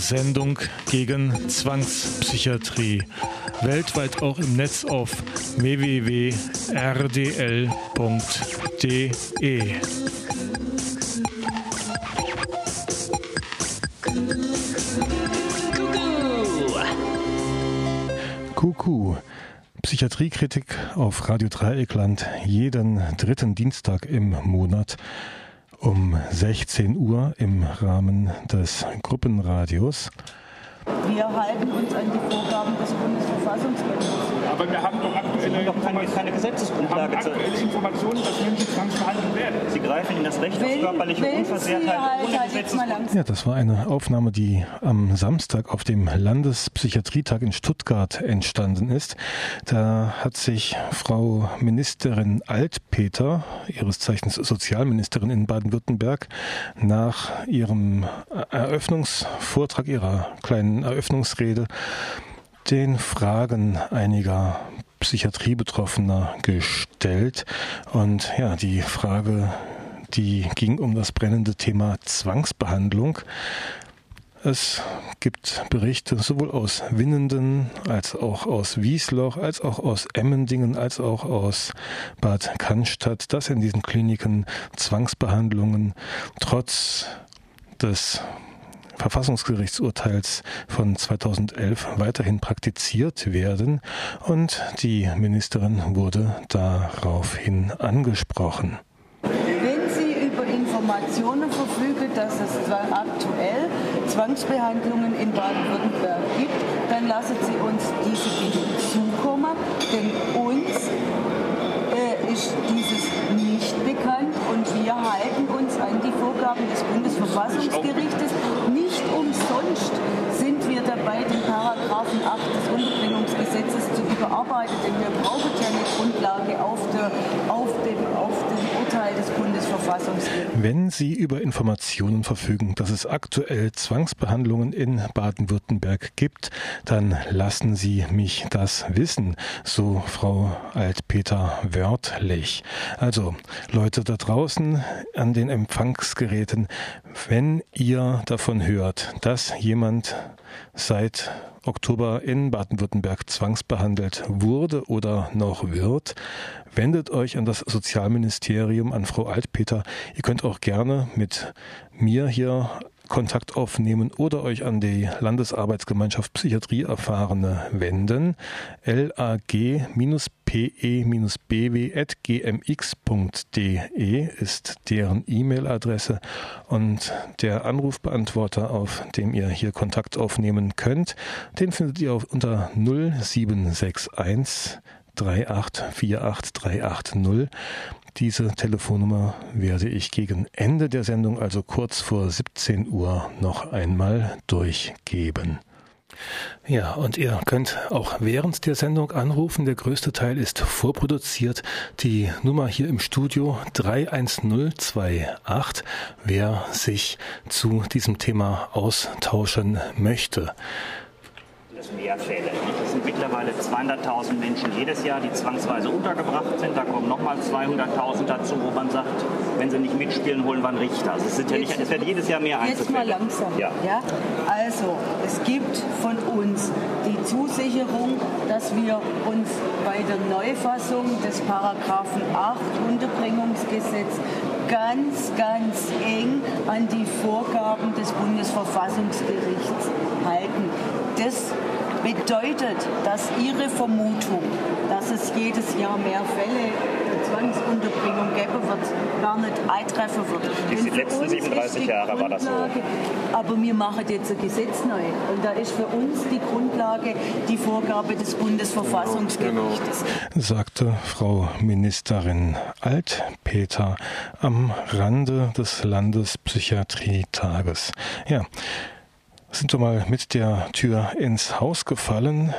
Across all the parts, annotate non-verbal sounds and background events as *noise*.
Sendung gegen Zwangspsychiatrie. Weltweit auch im Netz auf www.rdl.de. Kuckuck. Psychiatriekritik auf Radio Dreieckland jeden dritten Dienstag im Monat um 16 Uhr im Rahmen des Gruppenradios. Wir halten uns an die Vorgaben des Bundesverfassungsgerichts. Aber wir haben doch aktuelle, doch keine, keine Gesetzesgrundlage. Haben aktuelle Informationen, dass Menschen zwangsbehandelt werden. Sie greifen in das Recht auf körperliche Unversehrtheit halt ohne Gesetzesgrundlage. Ja, das war eine Aufnahme, die am Samstag auf dem Landespsychiatrietag in Stuttgart entstanden ist. Da hat sich Frau Ministerin Altpeter, ihres Zeichens Sozialministerin in Baden-Württemberg, nach ihrem Eröffnungsvortrag ihrer kleinen Eröffnungsrede den Fragen einiger Psychiatriebetroffener gestellt. Und ja, die Frage, die ging um das brennende Thema Zwangsbehandlung. Es gibt Berichte sowohl aus Winnenden als auch aus Wiesloch, als auch aus Emmendingen, als auch aus Bad Cannstatt, dass in diesen Kliniken Zwangsbehandlungen trotz des Verfassungsgerichtsurteils von 2011 weiterhin praktiziert werden und die Ministerin wurde daraufhin angesprochen. Wenn Sie über Informationen verfügen, dass es aktuell Zwangsbehandlungen in Baden-Württemberg gibt, dann lassen Sie uns diese bitte zukommen, denn uns äh, ist dieses nicht bekannt und wir halten uns an die Vorgaben des Bundesverfassungsgerichtes dabei, den Paragraphen 8 des Unterbringungsgesetzes zu überarbeiten, denn wir brauchen ja eine Grundlage auf, der, auf, dem, auf dem Urteil des Bundesverfassungsgerichts. Wenn Sie über Informationen verfügen, dass es aktuell Zwangsbehandlungen in Baden-Württemberg gibt, dann lassen Sie mich das wissen, so Frau Altpeter wörtlich. Also, Leute da draußen an den Empfangsgeräten, wenn ihr davon hört, dass jemand seit Oktober in Baden-Württemberg zwangsbehandelt wurde oder noch wird, wendet euch an das Sozialministerium, an Frau Altpeter. Ihr könnt auch gerne mit mir hier Kontakt aufnehmen oder euch an die Landesarbeitsgemeinschaft Psychiatrie Erfahrene wenden. lag-pe-bw.gmx.de ist deren E-Mail-Adresse und der Anrufbeantworter, auf dem ihr hier Kontakt aufnehmen könnt, den findet ihr unter 0761 3848380. Diese Telefonnummer werde ich gegen Ende der Sendung, also kurz vor 17 Uhr, noch einmal durchgeben. Ja, und ihr könnt auch während der Sendung anrufen. Der größte Teil ist vorproduziert. Die Nummer hier im Studio 31028, wer sich zu diesem Thema austauschen möchte mehr Fälle. Es sind mittlerweile 200.000 Menschen jedes Jahr, die zwangsweise untergebracht sind. Da kommen nochmal 200.000 dazu, wo man sagt, wenn sie nicht mitspielen, holen wir einen Richter. Also es, sind ja nicht, es werden jedes Jahr mehr Einzelfälle. Jetzt mal langsam. Ja. ja. Also, es gibt von uns die Zusicherung, dass wir uns bei der Neufassung des Paragraphen 8 Unterbringungsgesetz ganz, ganz eng an die Vorgaben des Bundesverfassungsgerichts halten. Das bedeutet, dass Ihre Vermutung, dass es jedes Jahr mehr Fälle der Zwangsunterbringung geben wird, gar nicht eintreffen wird. Die letzten 37 Jahre war das so. Aber wir machen jetzt ein Gesetz neu. Und da ist für uns die Grundlage die Vorgabe des Bundesverfassungsgerichtes. Genau. Sagte Frau Ministerin Altpeter am Rande des Landespsychiatrietages. Ja sind wir mal mit der Tür ins Haus gefallen.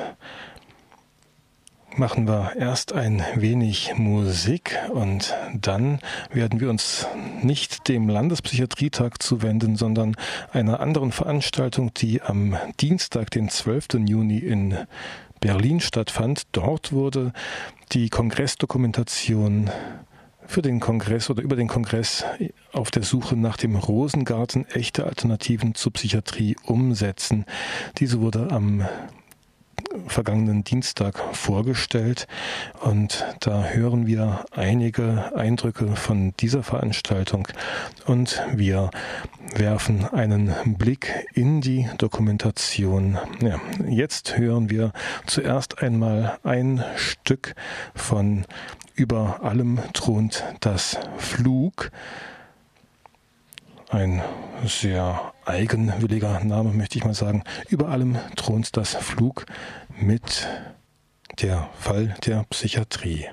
Machen wir erst ein wenig Musik und dann werden wir uns nicht dem Landespsychiatrietag zuwenden, sondern einer anderen Veranstaltung, die am Dienstag, den 12. Juni in Berlin stattfand. Dort wurde die Kongressdokumentation für den Kongress oder über den Kongress auf der Suche nach dem Rosengarten echte Alternativen zur Psychiatrie umsetzen. Diese wurde am vergangenen Dienstag vorgestellt. Und da hören wir einige Eindrücke von dieser Veranstaltung. Und wir werfen einen Blick in die Dokumentation. Ja, jetzt hören wir zuerst einmal ein Stück von Über allem thront das Flug ein sehr eigenwilliger Name, möchte ich mal sagen. Über allem thront das Flug mit der Fall der Psychiatrie.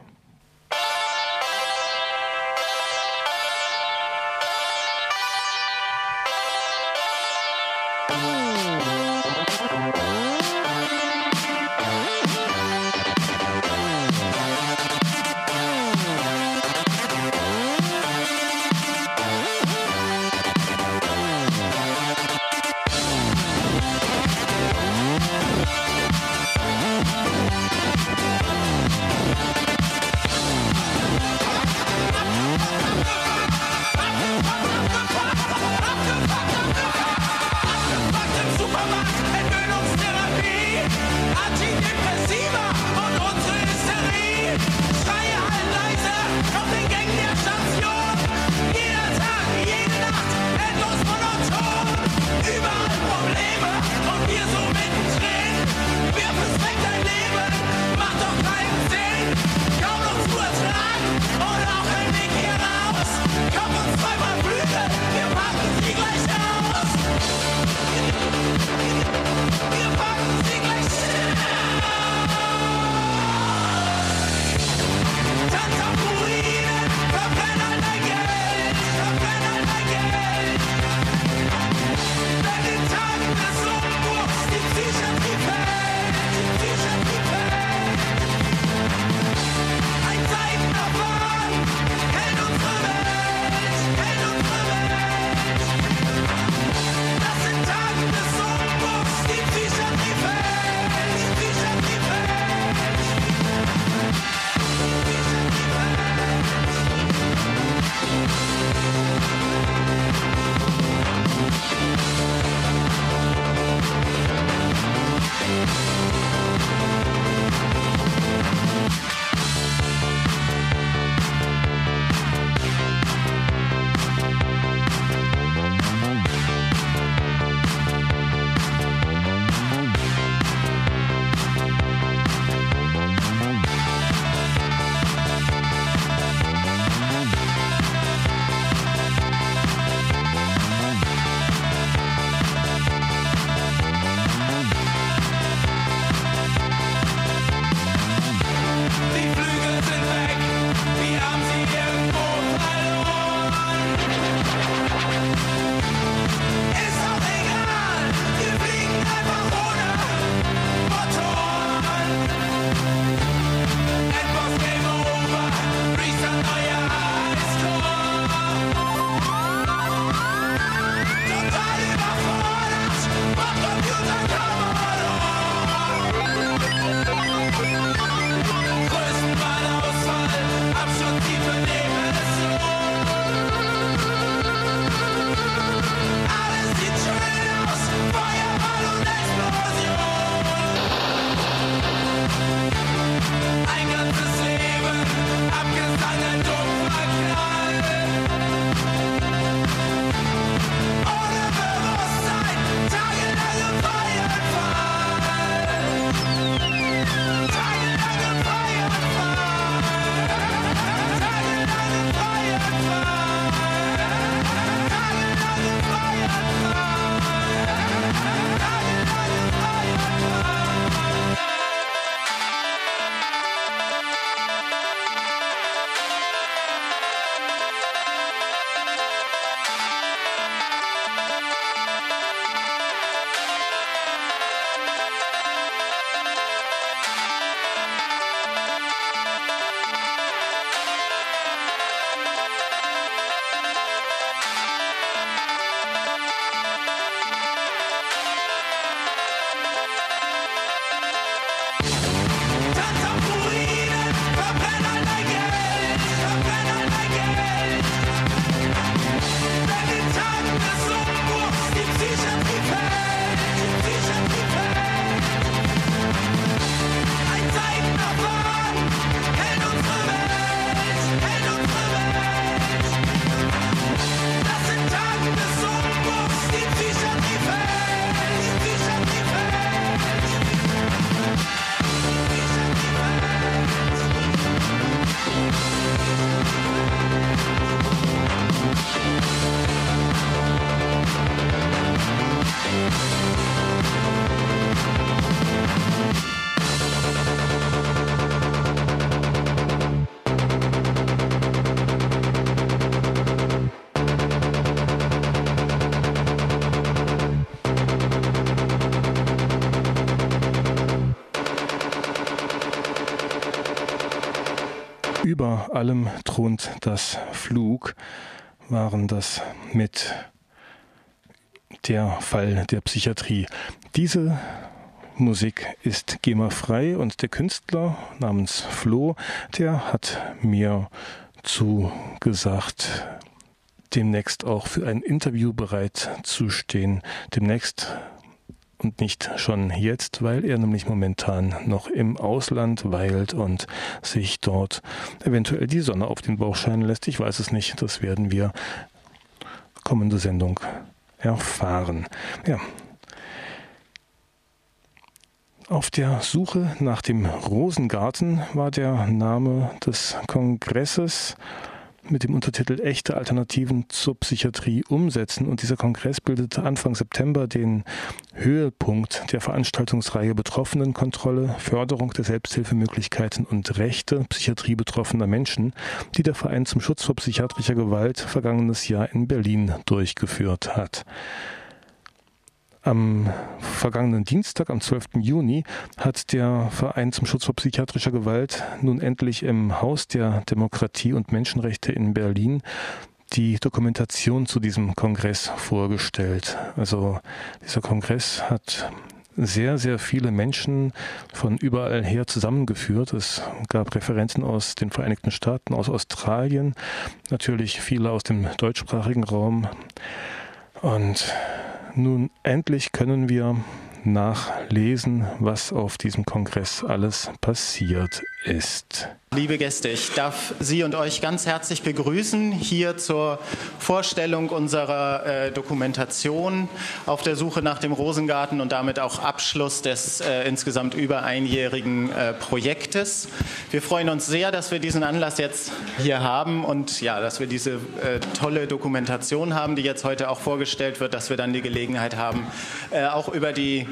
Über allem thront das Flug, waren das mit der Fall der Psychiatrie. Diese Musik ist GEMA-frei und der Künstler namens Flo, der hat mir zugesagt, demnächst auch für ein Interview bereit zu stehen. Demnächst und nicht schon jetzt, weil er nämlich momentan noch im Ausland weilt und sich dort eventuell die Sonne auf den Bauch scheinen lässt. Ich weiß es nicht. Das werden wir kommende Sendung erfahren. Ja. Auf der Suche nach dem Rosengarten war der Name des Kongresses mit dem Untertitel Echte Alternativen zur Psychiatrie umsetzen. Und dieser Kongress bildete Anfang September den Höhepunkt der Veranstaltungsreihe Betroffenenkontrolle, Förderung der Selbsthilfemöglichkeiten und Rechte Psychiatrie betroffener Menschen, die der Verein zum Schutz vor psychiatrischer Gewalt vergangenes Jahr in Berlin durchgeführt hat. Am vergangenen Dienstag, am 12. Juni, hat der Verein zum Schutz vor psychiatrischer Gewalt nun endlich im Haus der Demokratie und Menschenrechte in Berlin die Dokumentation zu diesem Kongress vorgestellt. Also dieser Kongress hat sehr, sehr viele Menschen von überall her zusammengeführt. Es gab Referenten aus den Vereinigten Staaten, aus Australien, natürlich viele aus dem deutschsprachigen Raum. Und nun endlich können wir nachlesen, was auf diesem Kongress alles passiert ist. Liebe Gäste, ich darf Sie und euch ganz herzlich begrüßen hier zur Vorstellung unserer äh, Dokumentation auf der Suche nach dem Rosengarten und damit auch Abschluss des äh, insgesamt über einjährigen äh, Projektes. Wir freuen uns sehr, dass wir diesen Anlass jetzt hier haben und ja, dass wir diese äh, tolle Dokumentation haben, die jetzt heute auch vorgestellt wird, dass wir dann die Gelegenheit haben, äh, auch über die,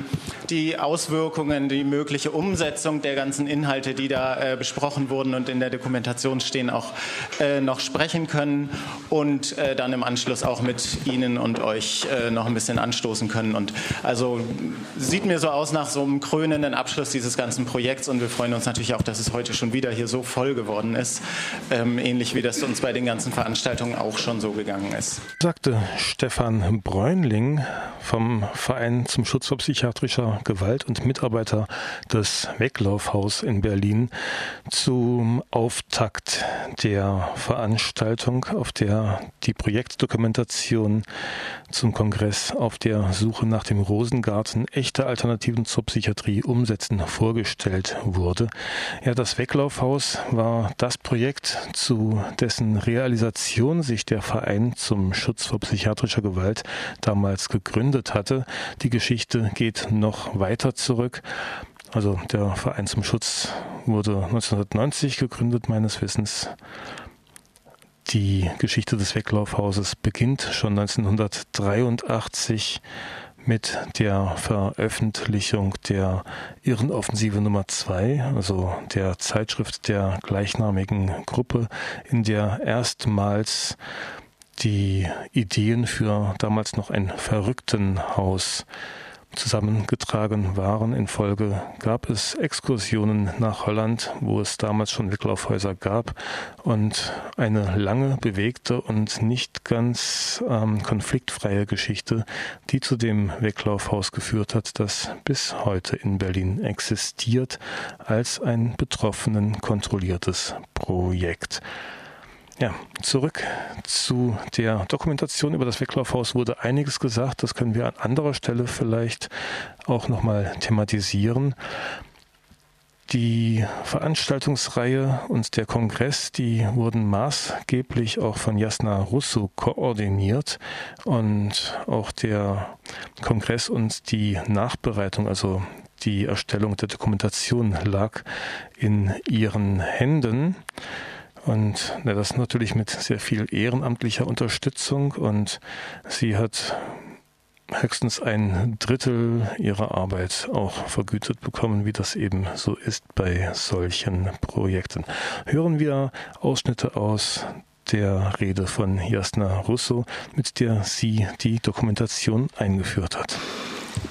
die Auswirkungen, die mögliche Umsetzung der ganzen Inhalte, die da äh, besprochen wurden und in der Dokumentation stehen, auch äh, noch sprechen können und äh, dann im Anschluss auch mit Ihnen und euch äh, noch ein bisschen anstoßen können. Und also sieht mir so aus nach so einem krönenden Abschluss dieses ganzen Projekts und wir freuen uns natürlich auch, dass es heute schon wieder hier so voll geworden ist, ähm, ähnlich wie das uns bei den ganzen Veranstaltungen auch schon so gegangen ist. Sagte Stefan Bräunling vom Verein zum Schutz vor psychiatrischer Gewalt und Mitarbeiter des Weglaufhaus in Berlin zum Auftakt der Veranstaltung, auf der die Projektdokumentation zum Kongress auf der Suche nach dem Rosengarten echte Alternativen zur Psychiatrie umsetzen vorgestellt wurde. Ja, das Weglaufhaus war das Projekt, zu dessen Realisation sich der Verein zum Schutz vor psychiatrischer Gewalt damals gegründet hatte. Die Geschichte geht noch weiter zurück. Also der Verein zum Schutz wurde 1990 gegründet, meines Wissens. Die Geschichte des Weglaufhauses beginnt schon 1983 mit der Veröffentlichung der Irrenoffensive Nummer 2, also der Zeitschrift der gleichnamigen Gruppe, in der erstmals die Ideen für damals noch ein Verrücktenhaus zusammengetragen waren. In Folge gab es Exkursionen nach Holland, wo es damals schon Weglaufhäuser gab und eine lange bewegte und nicht ganz ähm, konfliktfreie Geschichte, die zu dem Weglaufhaus geführt hat, das bis heute in Berlin existiert als ein betroffenen kontrolliertes Projekt. Ja, zurück zu der Dokumentation über das Weglaufhaus wurde einiges gesagt. Das können wir an anderer Stelle vielleicht auch nochmal thematisieren. Die Veranstaltungsreihe und der Kongress, die wurden maßgeblich auch von Jasna Russo koordiniert und auch der Kongress und die Nachbereitung, also die Erstellung der Dokumentation lag in ihren Händen. Und ja, das natürlich mit sehr viel ehrenamtlicher Unterstützung. Und sie hat höchstens ein Drittel ihrer Arbeit auch vergütet bekommen, wie das eben so ist bei solchen Projekten. Hören wir Ausschnitte aus der Rede von Jasna Russo, mit der sie die Dokumentation eingeführt hat.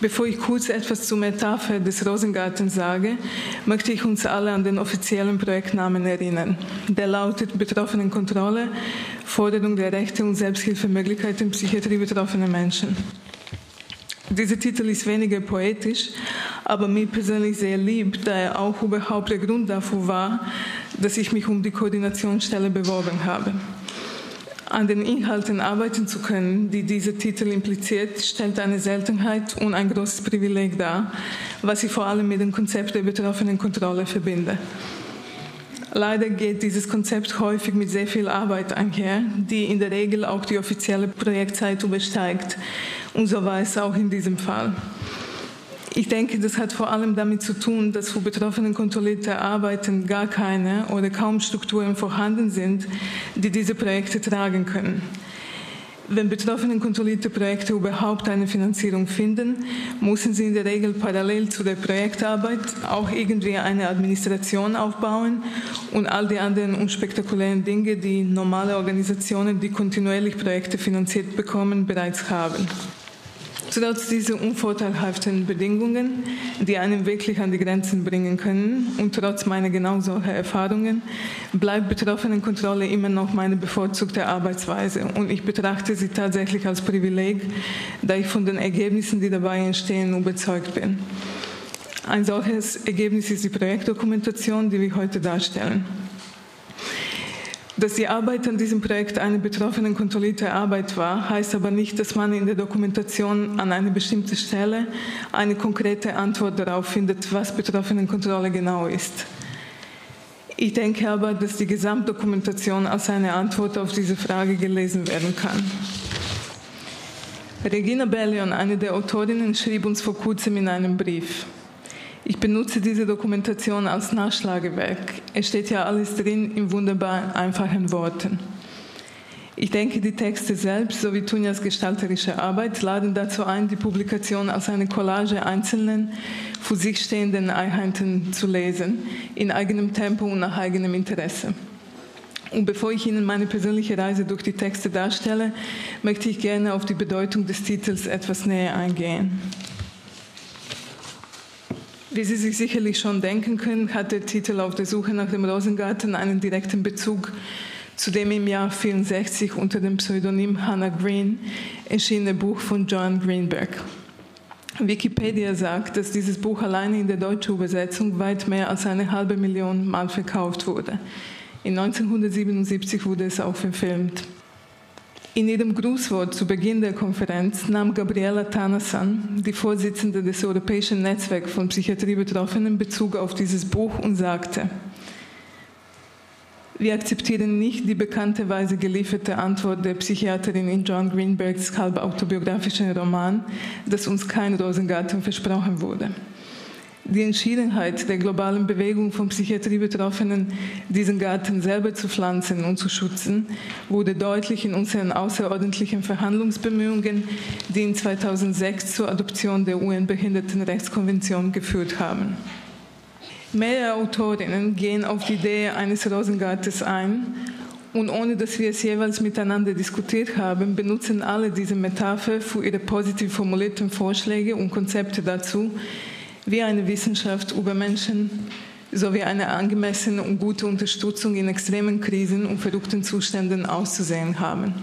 Bevor ich kurz etwas zur Metapher des Rosengartens sage, möchte ich uns alle an den offiziellen Projektnamen erinnern. Der lautet Betroffenenkontrolle, Forderung der Rechte und Selbsthilfemöglichkeiten Psychiatrie betroffener Menschen. Dieser Titel ist weniger poetisch, aber mir persönlich sehr lieb, da er auch überhaupt der Grund dafür war, dass ich mich um die Koordinationsstelle beworben habe. An den Inhalten arbeiten zu können, die dieser Titel impliziert, stellt eine Seltenheit und ein großes Privileg dar, was ich vor allem mit dem Konzept der betroffenen Kontrolle verbinde. Leider geht dieses Konzept häufig mit sehr viel Arbeit einher, die in der Regel auch die offizielle Projektzeit übersteigt. Und so war es auch in diesem Fall. Ich denke, das hat vor allem damit zu tun, dass für Betroffenen kontrollierte Arbeiten gar keine oder kaum Strukturen vorhanden sind, die diese Projekte tragen können. Wenn Betroffenen kontrollierte Projekte überhaupt eine Finanzierung finden, müssen sie in der Regel parallel zu der Projektarbeit auch irgendwie eine Administration aufbauen und all die anderen unspektakulären Dinge, die normale Organisationen, die kontinuierlich Projekte finanziert bekommen, bereits haben. Trotz dieser unvorteilhaften Bedingungen, die einen wirklich an die Grenzen bringen können, und trotz meiner genau solcher Erfahrungen, bleibt Betroffenenkontrolle immer noch meine bevorzugte Arbeitsweise. Und ich betrachte sie tatsächlich als Privileg, da ich von den Ergebnissen, die dabei entstehen, überzeugt bin. Ein solches Ergebnis ist die Projektdokumentation, die wir heute darstellen. Dass die Arbeit an diesem Projekt eine betroffenen kontrollierte Arbeit war, heißt aber nicht, dass man in der Dokumentation an einer bestimmten Stelle eine konkrete Antwort darauf findet, was Betroffenenkontrolle genau ist. Ich denke aber, dass die Gesamtdokumentation als eine Antwort auf diese Frage gelesen werden kann. Regina Bellion, eine der Autorinnen, schrieb uns vor kurzem in einem Brief. Ich benutze diese Dokumentation als Nachschlagewerk. Es steht ja alles drin in wunderbar einfachen Worten. Ich denke, die Texte selbst sowie Tunjas gestalterische Arbeit laden dazu ein, die Publikation als eine Collage einzelnen, für sich stehenden Einheiten zu lesen, in eigenem Tempo und nach eigenem Interesse. Und bevor ich Ihnen meine persönliche Reise durch die Texte darstelle, möchte ich gerne auf die Bedeutung des Titels etwas näher eingehen. Wie Sie sich sicherlich schon denken können, hat der Titel Auf der Suche nach dem Rosengarten einen direkten Bezug zu dem im Jahr 64 unter dem Pseudonym Hannah Green erschienene Buch von John Greenberg. Wikipedia sagt, dass dieses Buch alleine in der deutschen Übersetzung weit mehr als eine halbe Million Mal verkauft wurde. In 1977 wurde es auch verfilmt. In ihrem Grußwort zu Beginn der Konferenz nahm Gabriela Tanasan, die Vorsitzende des Europäischen Netzwerks von Psychiatriebetroffenen, Bezug auf dieses Buch und sagte, wir akzeptieren nicht die bekannterweise gelieferte Antwort der Psychiaterin in John Greenbergs halb autobiografischen Roman, dass uns kein Rosengarten versprochen wurde. Die Entschiedenheit der globalen Bewegung von Psychiatriebetroffenen, diesen Garten selber zu pflanzen und zu schützen, wurde deutlich in unseren außerordentlichen Verhandlungsbemühungen, die in 2006 zur Adoption der UN-Behindertenrechtskonvention geführt haben. Mehrere Autorinnen gehen auf die Idee eines Rosengartens ein und ohne dass wir es jeweils miteinander diskutiert haben, benutzen alle diese Metapher für ihre positiv formulierten Vorschläge und Konzepte dazu, wie eine Wissenschaft über Menschen sowie eine angemessene und gute Unterstützung in extremen Krisen und verrückten Zuständen auszusehen haben.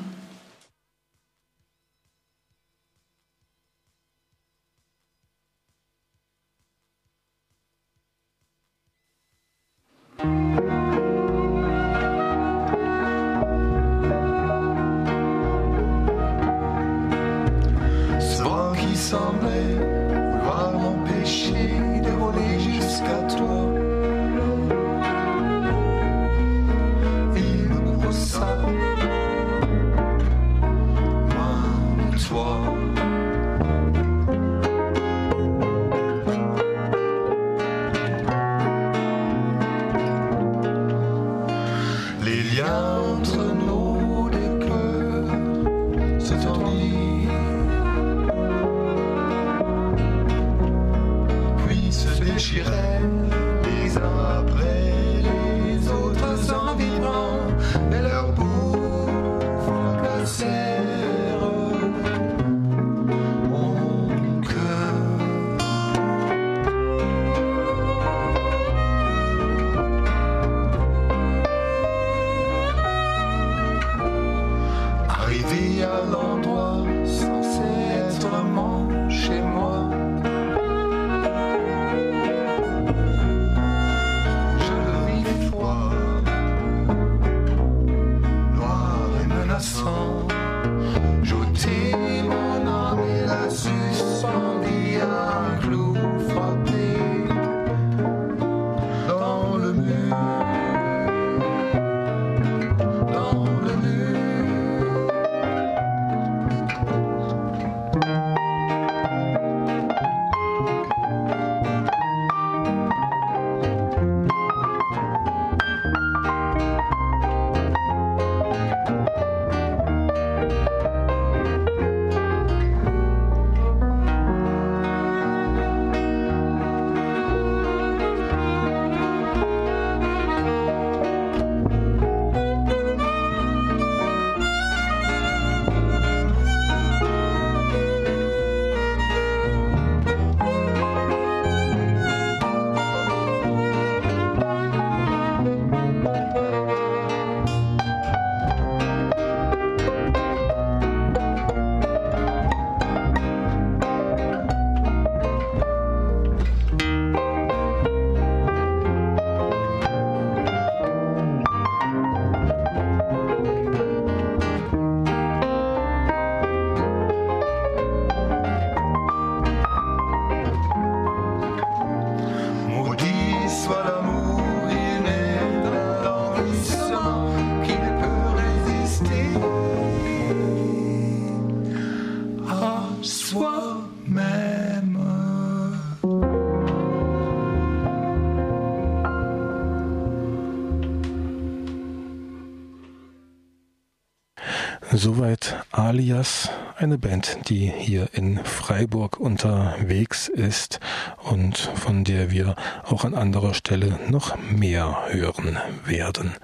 Soweit Alias, eine Band, die hier in Freiburg unterwegs ist und von der wir auch an anderer Stelle noch mehr hören werden.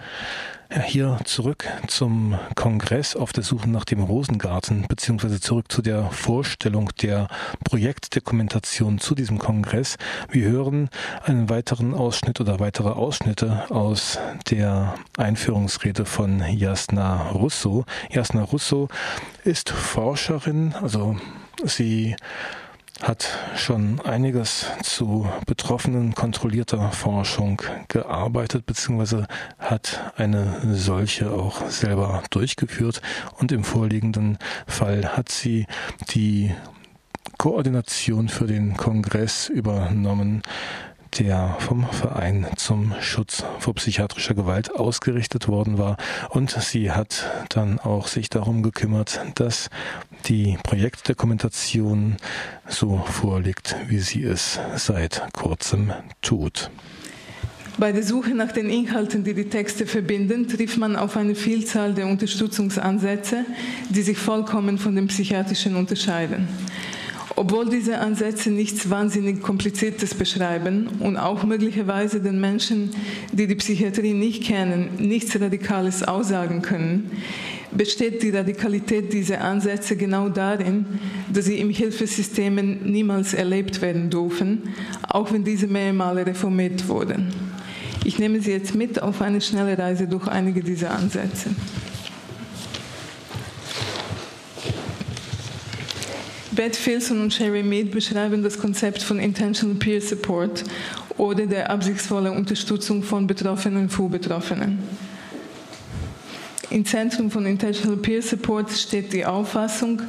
Hier zurück zum Kongress auf der Suche nach dem Rosengarten, beziehungsweise zurück zu der Vorstellung der Projektdokumentation zu diesem Kongress. Wir hören einen weiteren Ausschnitt oder weitere Ausschnitte aus der Einführungsrede von Jasna Russo. Jasna Russo ist Forscherin, also sie hat schon einiges zu Betroffenen kontrollierter Forschung gearbeitet, beziehungsweise hat eine solche auch selber durchgeführt. Und im vorliegenden Fall hat sie die Koordination für den Kongress übernommen, der vom Verein zum Schutz vor psychiatrischer Gewalt ausgerichtet worden war. Und sie hat dann auch sich darum gekümmert, dass die Projektdokumentation so vorliegt, wie sie es seit kurzem tut. Bei der Suche nach den Inhalten, die die Texte verbinden, trifft man auf eine Vielzahl der Unterstützungsansätze, die sich vollkommen von den psychiatrischen unterscheiden. Obwohl diese Ansätze nichts wahnsinnig Kompliziertes beschreiben und auch möglicherweise den Menschen, die die Psychiatrie nicht kennen, nichts Radikales aussagen können, besteht die Radikalität dieser Ansätze genau darin, dass sie im Hilfesystemen niemals erlebt werden dürfen, auch wenn diese mehrmals reformiert wurden. Ich nehme Sie jetzt mit auf eine schnelle Reise durch einige dieser Ansätze. Beth Filson und Sherry Mead beschreiben das Konzept von Intentional Peer Support oder der absichtsvollen Unterstützung von Betroffenen und Vorbetroffenen. Im Zentrum von Intentional Peer Support steht die Auffassung,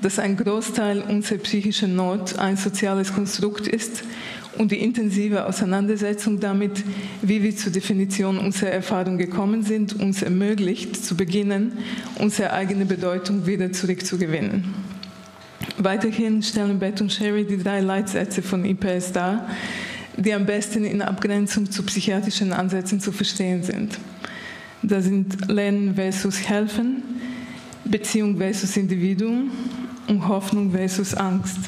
dass ein Großteil unserer psychischen Not ein soziales Konstrukt ist und die intensive Auseinandersetzung damit, wie wir zur Definition unserer Erfahrung gekommen sind, uns ermöglicht, zu beginnen, unsere eigene Bedeutung wieder zurückzugewinnen. Weiterhin stellen Beth und Sherry die drei Leitsätze von IPS dar, die am besten in Abgrenzung zu psychiatrischen Ansätzen zu verstehen sind. Das sind Lernen versus Helfen, Beziehung versus Individuum und Hoffnung versus Angst.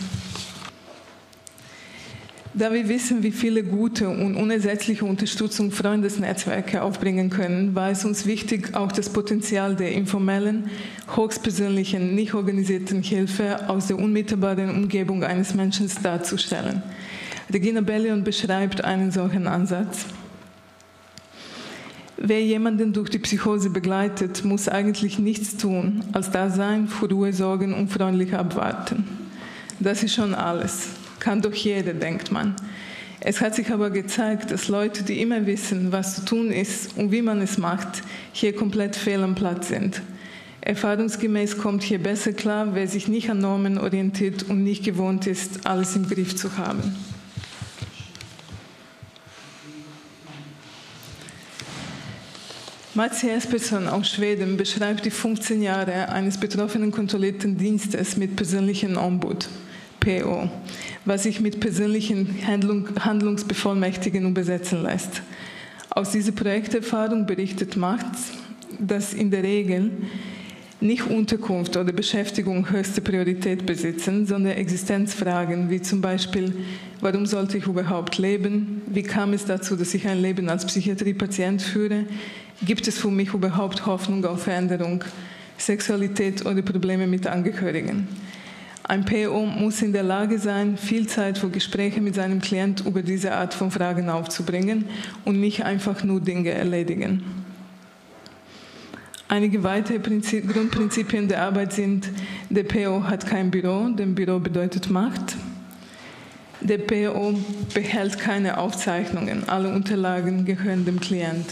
Da wir wissen, wie viele gute und unersetzliche Unterstützung Freundesnetzwerke aufbringen können, war es uns wichtig, auch das Potenzial der informellen, höchstpersönlichen, nicht organisierten Hilfe aus der unmittelbaren Umgebung eines Menschen darzustellen. Regina Bellion beschreibt einen solchen Ansatz. Wer jemanden durch die Psychose begleitet, muss eigentlich nichts tun, als da sein, für Ruhe sorgen und freundlich abwarten. Das ist schon alles kann doch jeder, denkt man. Es hat sich aber gezeigt, dass Leute, die immer wissen, was zu tun ist und wie man es macht, hier komplett fehl am Platz sind. Erfahrungsgemäß kommt hier besser klar, wer sich nicht an Normen orientiert und nicht gewohnt ist, alles im Griff zu haben. Mats Jespersson aus Schweden beschreibt die 15 Jahre eines betroffenen kontrollierten Dienstes mit persönlichem Ombud, PO was sich mit persönlichen Handlung, Handlungsbevollmächtigen übersetzen lässt. Aus dieser Projekterfahrung berichtet Max, dass in der Regel nicht Unterkunft oder Beschäftigung höchste Priorität besitzen, sondern Existenzfragen wie zum Beispiel, warum sollte ich überhaupt leben? Wie kam es dazu, dass ich ein Leben als Psychiatriepatient führe? Gibt es für mich überhaupt Hoffnung auf Veränderung? Sexualität oder Probleme mit Angehörigen? Ein PO muss in der Lage sein, viel Zeit für Gespräche mit seinem Klient über diese Art von Fragen aufzubringen und nicht einfach nur Dinge erledigen. Einige weitere Prinzip, Grundprinzipien der Arbeit sind, der PO hat kein Büro, denn Büro bedeutet Macht. Der PO behält keine Aufzeichnungen, alle Unterlagen gehören dem Klient.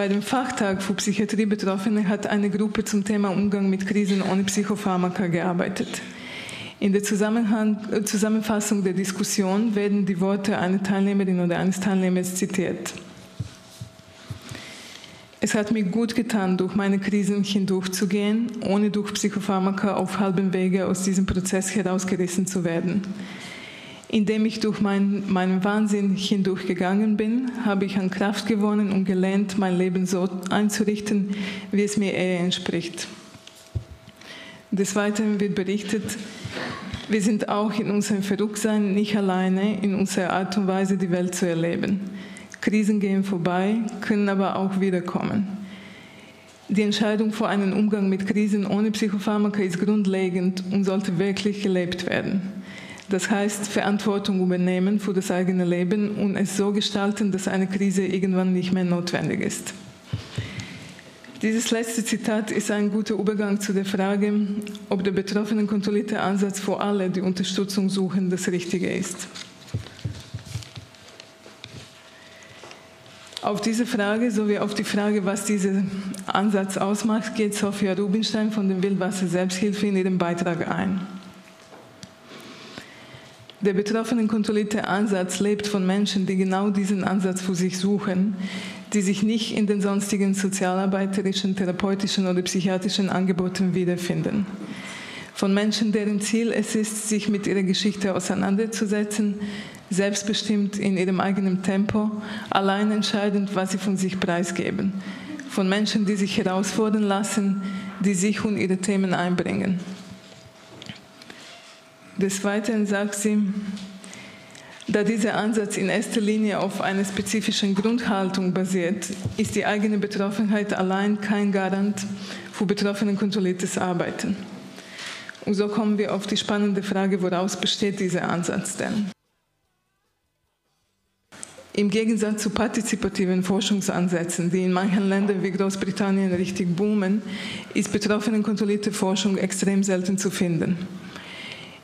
Bei dem Fachtag für Psychiatrie-Betroffene hat eine Gruppe zum Thema Umgang mit Krisen ohne Psychopharmaka gearbeitet. In der Zusammenfassung der Diskussion werden die Worte einer Teilnehmerin oder eines Teilnehmers zitiert. Es hat mir gut getan, durch meine Krisen hindurchzugehen, ohne durch Psychopharmaka auf halbem Wege aus diesem Prozess herausgerissen zu werden. Indem ich durch mein, meinen Wahnsinn hindurchgegangen bin, habe ich an Kraft gewonnen und gelernt, mein Leben so einzurichten, wie es mir eher entspricht. Des Weiteren wird berichtet, wir sind auch in unserem Verrücktsein nicht alleine in unserer Art und Weise, die Welt zu erleben. Krisen gehen vorbei, können aber auch wiederkommen. Die Entscheidung für einen Umgang mit Krisen ohne Psychopharmaka ist grundlegend und sollte wirklich gelebt werden. Das heißt, Verantwortung übernehmen für das eigene Leben und es so gestalten, dass eine Krise irgendwann nicht mehr notwendig ist. Dieses letzte Zitat ist ein guter Übergang zu der Frage, ob der betroffenen kontrollierte Ansatz für alle, die Unterstützung suchen, das Richtige ist. Auf diese Frage sowie auf die Frage, was diesen Ansatz ausmacht, geht Sophia Rubinstein von der Wildwasser Selbsthilfe in ihrem Beitrag ein. Der betroffenen kontrollierte Ansatz lebt von Menschen, die genau diesen Ansatz für sich suchen, die sich nicht in den sonstigen sozialarbeiterischen, therapeutischen oder psychiatrischen Angeboten wiederfinden. Von Menschen, deren Ziel es ist, sich mit ihrer Geschichte auseinanderzusetzen, selbstbestimmt in ihrem eigenen Tempo, allein entscheidend, was sie von sich preisgeben. Von Menschen, die sich herausfordern lassen, die sich und ihre Themen einbringen. Des Weiteren sagt sie, da dieser Ansatz in erster Linie auf einer spezifischen Grundhaltung basiert, ist die eigene Betroffenheit allein kein Garant für betroffenen kontrolliertes Arbeiten. Und so kommen wir auf die spannende Frage, woraus besteht dieser Ansatz denn? Im Gegensatz zu partizipativen Forschungsansätzen, die in manchen Ländern wie Großbritannien richtig boomen, ist betroffenen kontrollierte Forschung extrem selten zu finden.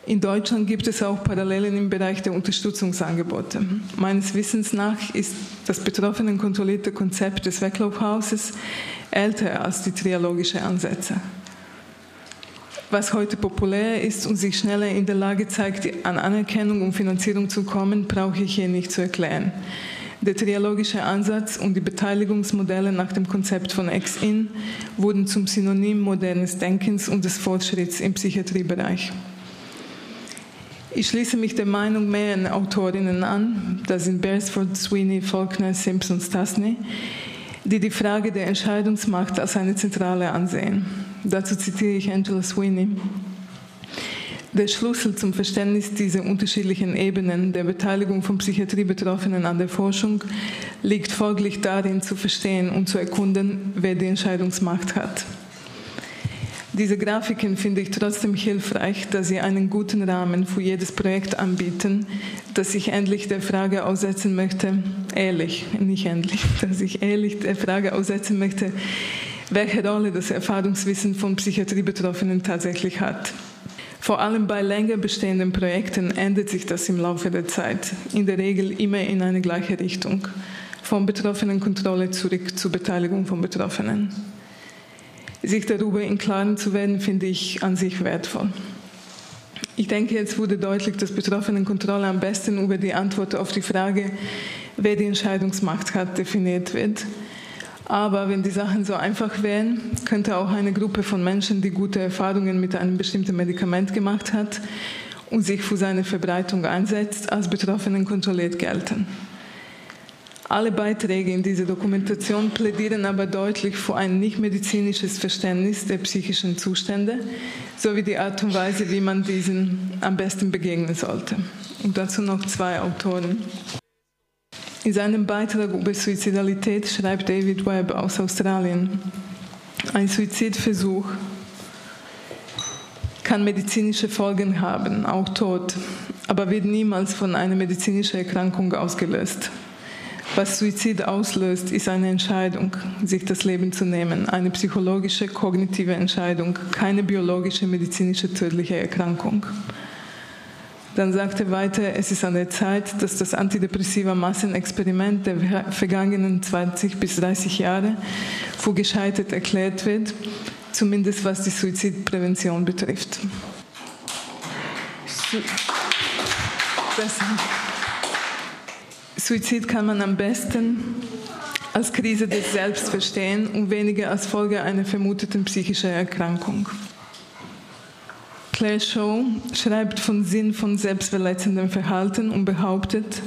In Deutschland gibt es auch Parallelen im Bereich der Unterstützungsangebote. Meines Wissens nach ist das betroffenen kontrollierte Konzept des Weglaufhauses älter als die triologische Ansätze. Was heute populär ist und sich schneller in der Lage zeigt, an Anerkennung und Finanzierung zu kommen, brauche ich hier nicht zu erklären. Der triologische Ansatz und die Beteiligungsmodelle nach dem Konzept von Ex-In wurden zum Synonym modernes Denkens und des Fortschritts im Psychiatriebereich. Ich schließe mich der Meinung mehreren Autorinnen an, das sind Beresford, Sweeney, Faulkner, Simpson, Stasny, die die Frage der Entscheidungsmacht als eine zentrale ansehen. Dazu zitiere ich Angela Sweeney. Der Schlüssel zum Verständnis dieser unterschiedlichen Ebenen der Beteiligung von Psychiatriebetroffenen an der Forschung liegt folglich darin, zu verstehen und zu erkunden, wer die Entscheidungsmacht hat. Diese Grafiken finde ich trotzdem hilfreich, da sie einen guten Rahmen für jedes Projekt anbieten, das ich endlich der Frage aussetzen möchte, ehrlich, nicht endlich, *laughs* dass ich ehrlich der Frage aussetzen möchte, welche Rolle das Erfahrungswissen von Psychiatriebetroffenen tatsächlich hat. Vor allem bei länger bestehenden Projekten ändert sich das im Laufe der Zeit, in der Regel immer in eine gleiche Richtung, von Betroffenenkontrolle zurück zur Beteiligung von Betroffenen sich darüber im Klaren zu werden, finde ich an sich wertvoll. Ich denke, jetzt wurde deutlich, dass Betroffenenkontrolle am besten über die Antwort auf die Frage, wer die Entscheidungsmacht hat, definiert wird. Aber wenn die Sachen so einfach wären, könnte auch eine Gruppe von Menschen, die gute Erfahrungen mit einem bestimmten Medikament gemacht hat und sich für seine Verbreitung einsetzt, als Betroffenen kontrolliert gelten. Alle Beiträge in dieser Dokumentation plädieren aber deutlich für ein nicht-medizinisches Verständnis der psychischen Zustände sowie die Art und Weise, wie man diesen am besten begegnen sollte. Und dazu noch zwei Autoren. In seinem Beitrag über Suizidalität schreibt David Webb aus Australien, ein Suizidversuch kann medizinische Folgen haben, auch Tod, aber wird niemals von einer medizinischen Erkrankung ausgelöst. Was Suizid auslöst, ist eine Entscheidung, sich das Leben zu nehmen, eine psychologische, kognitive Entscheidung, keine biologische, medizinische, tödliche Erkrankung. Dann sagt er weiter, es ist an der Zeit, dass das antidepressiva Massenexperiment der vergangenen 20 bis 30 Jahre für gescheitert erklärt wird, zumindest was die Suizidprävention betrifft. Suizid kann man am besten als Krise des Selbst verstehen und weniger als Folge einer vermuteten psychischen Erkrankung. Claire Shaw schreibt von Sinn von selbstverletzendem Verhalten und behauptet,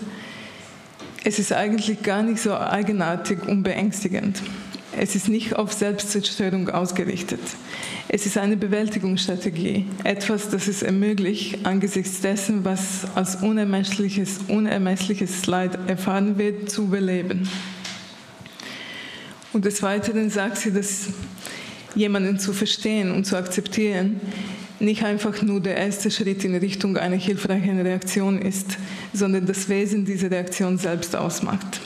es ist eigentlich gar nicht so eigenartig und beängstigend. Es ist nicht auf Selbstzerstörung ausgerichtet. Es ist eine Bewältigungsstrategie, etwas, das es ermöglicht, angesichts dessen, was als unermessliches, unermessliches Leid erfahren wird, zu überleben. Und des Weiteren sagt sie, dass jemanden zu verstehen und zu akzeptieren nicht einfach nur der erste Schritt in Richtung einer hilfreichen Reaktion ist, sondern das Wesen dieser Reaktion selbst ausmacht.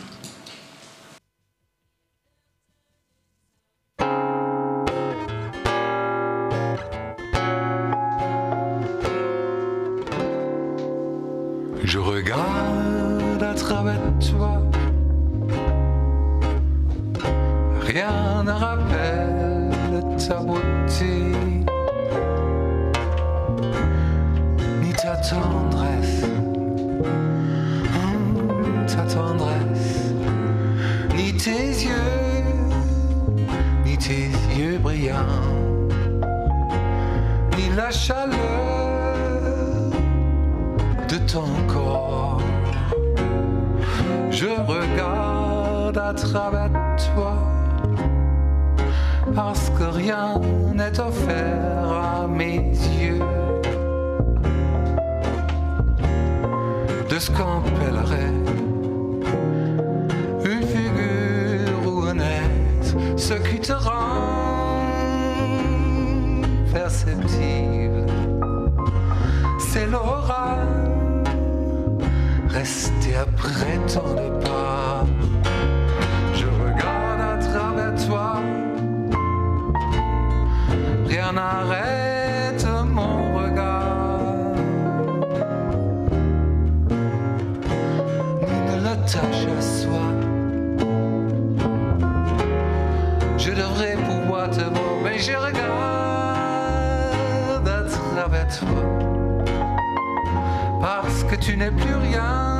Tu n'es plus rien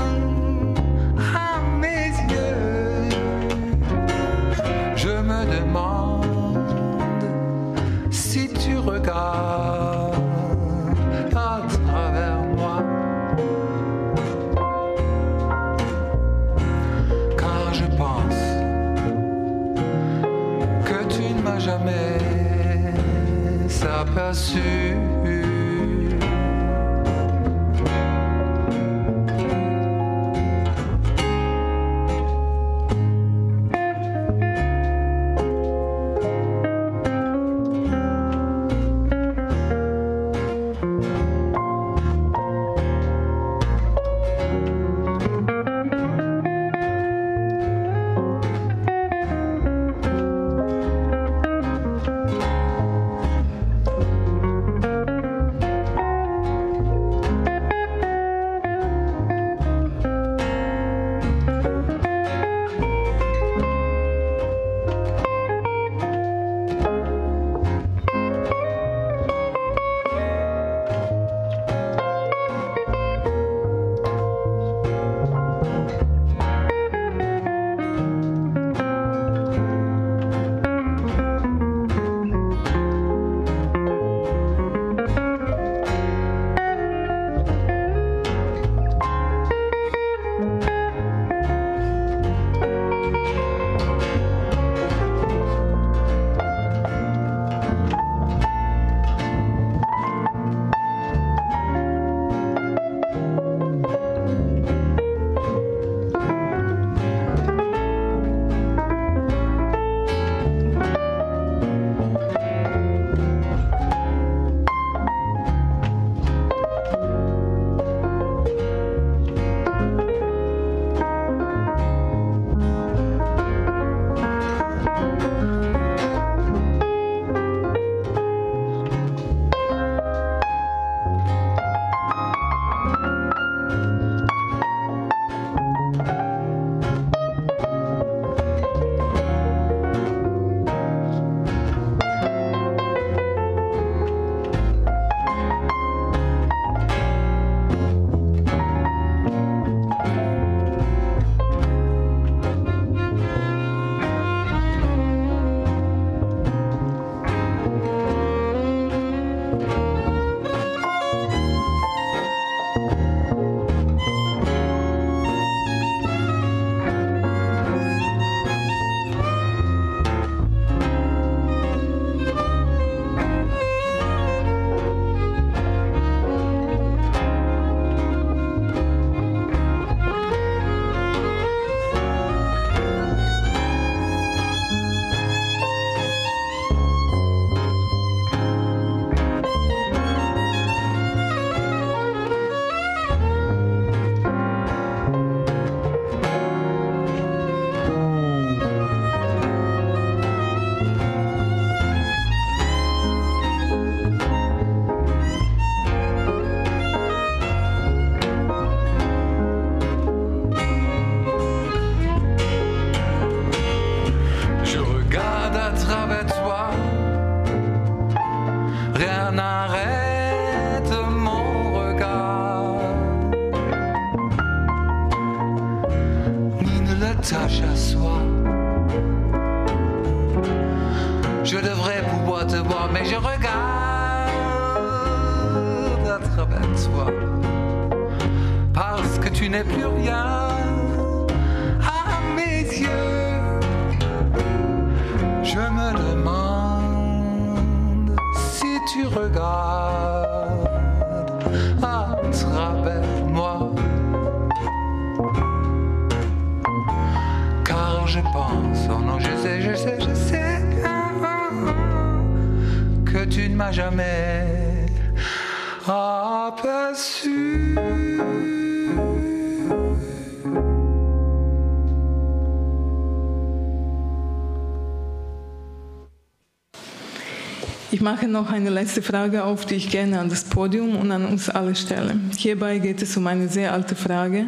mache noch eine letzte Frage auf, die ich gerne an das Podium und an uns alle stelle. Hierbei geht es um eine sehr alte Frage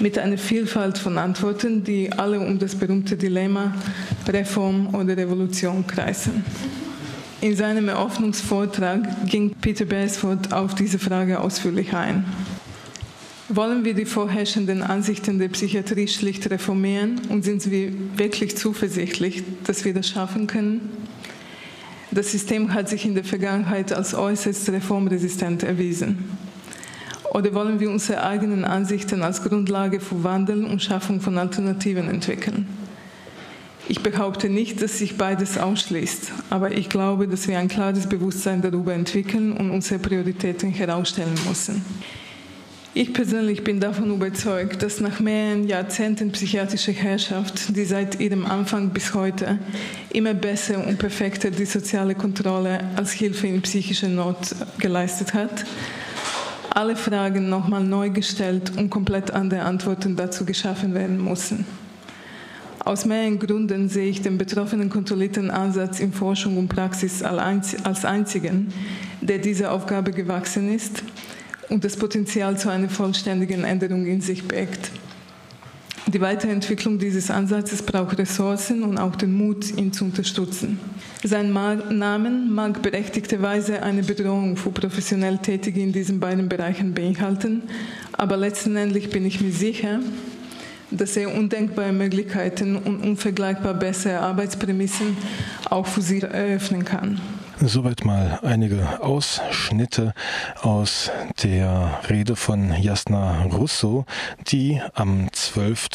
mit einer Vielfalt von Antworten, die alle um das berühmte Dilemma Reform oder Revolution kreisen. In seinem Eröffnungsvortrag ging Peter Beresford auf diese Frage ausführlich ein. Wollen wir die vorherrschenden Ansichten der Psychiatrie schlicht reformieren und sind wir wirklich zuversichtlich, dass wir das schaffen können? Das System hat sich in der Vergangenheit als äußerst reformresistent erwiesen. Oder wollen wir unsere eigenen Ansichten als Grundlage für Wandel und Schaffung von Alternativen entwickeln? Ich behaupte nicht, dass sich beides ausschließt, aber ich glaube, dass wir ein klares Bewusstsein darüber entwickeln und unsere Prioritäten herausstellen müssen. Ich persönlich bin davon überzeugt, dass nach mehreren Jahrzehnten psychiatrischer Herrschaft, die seit ihrem Anfang bis heute immer besser und perfekter die soziale Kontrolle als Hilfe in psychischer Not geleistet hat, alle Fragen nochmal neu gestellt und komplett andere Antworten dazu geschaffen werden müssen. Aus mehreren Gründen sehe ich den betroffenen kontrollierten Ansatz in Forschung und Praxis als einzigen, der dieser Aufgabe gewachsen ist und das Potenzial zu einer vollständigen Änderung in sich birgt. Die Weiterentwicklung dieses Ansatzes braucht Ressourcen und auch den Mut, ihn zu unterstützen. Sein Namen mag berechtigterweise eine Bedrohung für professionell Tätige in diesen beiden Bereichen beinhalten, aber letztendlich bin ich mir sicher, dass er undenkbare Möglichkeiten und unvergleichbar bessere Arbeitsprämissen auch für sie eröffnen kann. Soweit mal einige Ausschnitte aus der Rede von Jasna Russo, die am 12.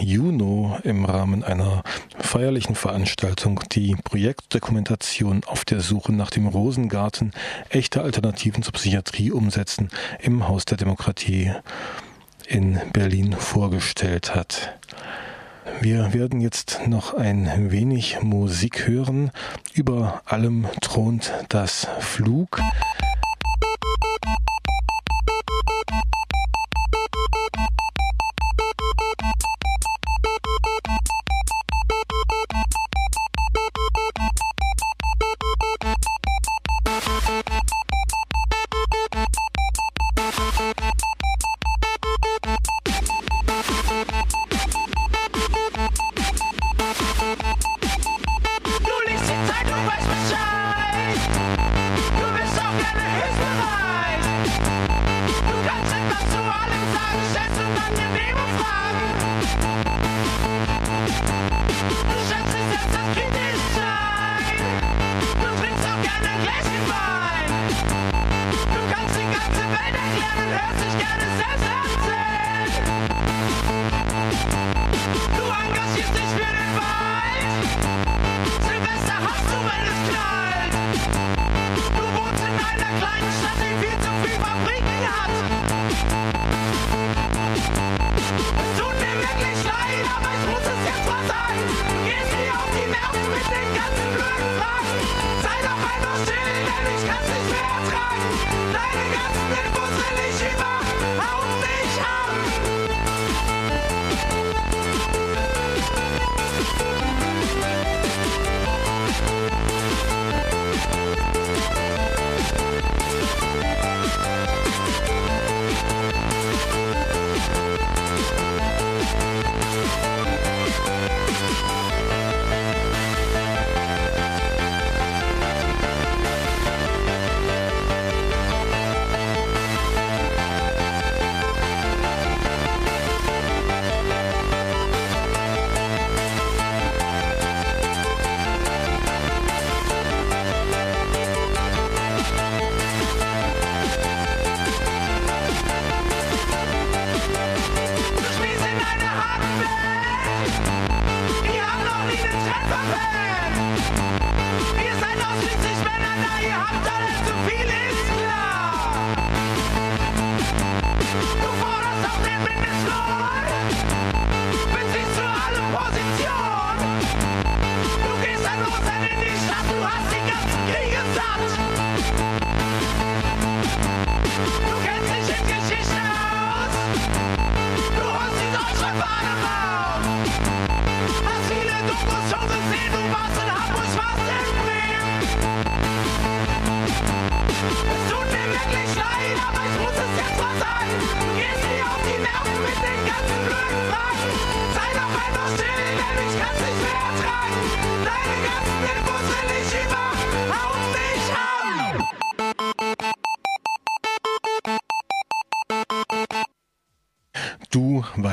Juni im Rahmen einer feierlichen Veranstaltung die Projektdokumentation auf der Suche nach dem Rosengarten echte Alternativen zur Psychiatrie umsetzen im Haus der Demokratie in Berlin vorgestellt hat. Wir werden jetzt noch ein wenig Musik hören. Über allem thront das Flug.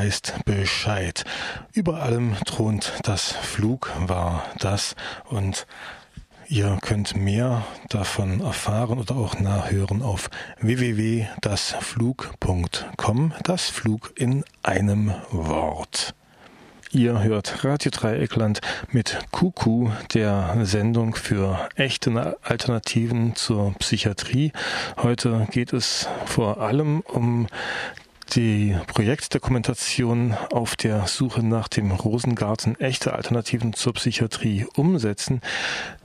Weißt Bescheid. Über allem thront das Flug war das und Ihr könnt mehr davon erfahren oder auch nachhören auf www.dasflug.com. Das Flug in einem Wort. Ihr hört Radio Dreieckland mit Kuku, der Sendung für echte Alternativen zur Psychiatrie. Heute geht es vor allem um die Projektdokumentation auf der Suche nach dem Rosengarten echte Alternativen zur Psychiatrie umsetzen.